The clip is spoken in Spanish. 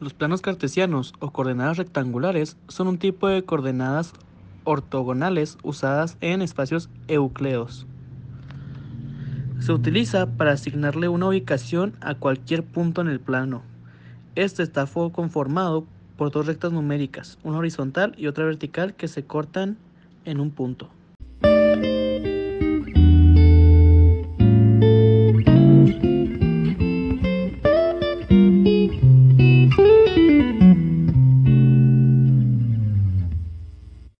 Los planos cartesianos o coordenadas rectangulares son un tipo de coordenadas ortogonales usadas en espacios eucleos. Se utiliza para asignarle una ubicación a cualquier punto en el plano. Este está conformado por dos rectas numéricas, una horizontal y otra vertical que se cortan en un punto.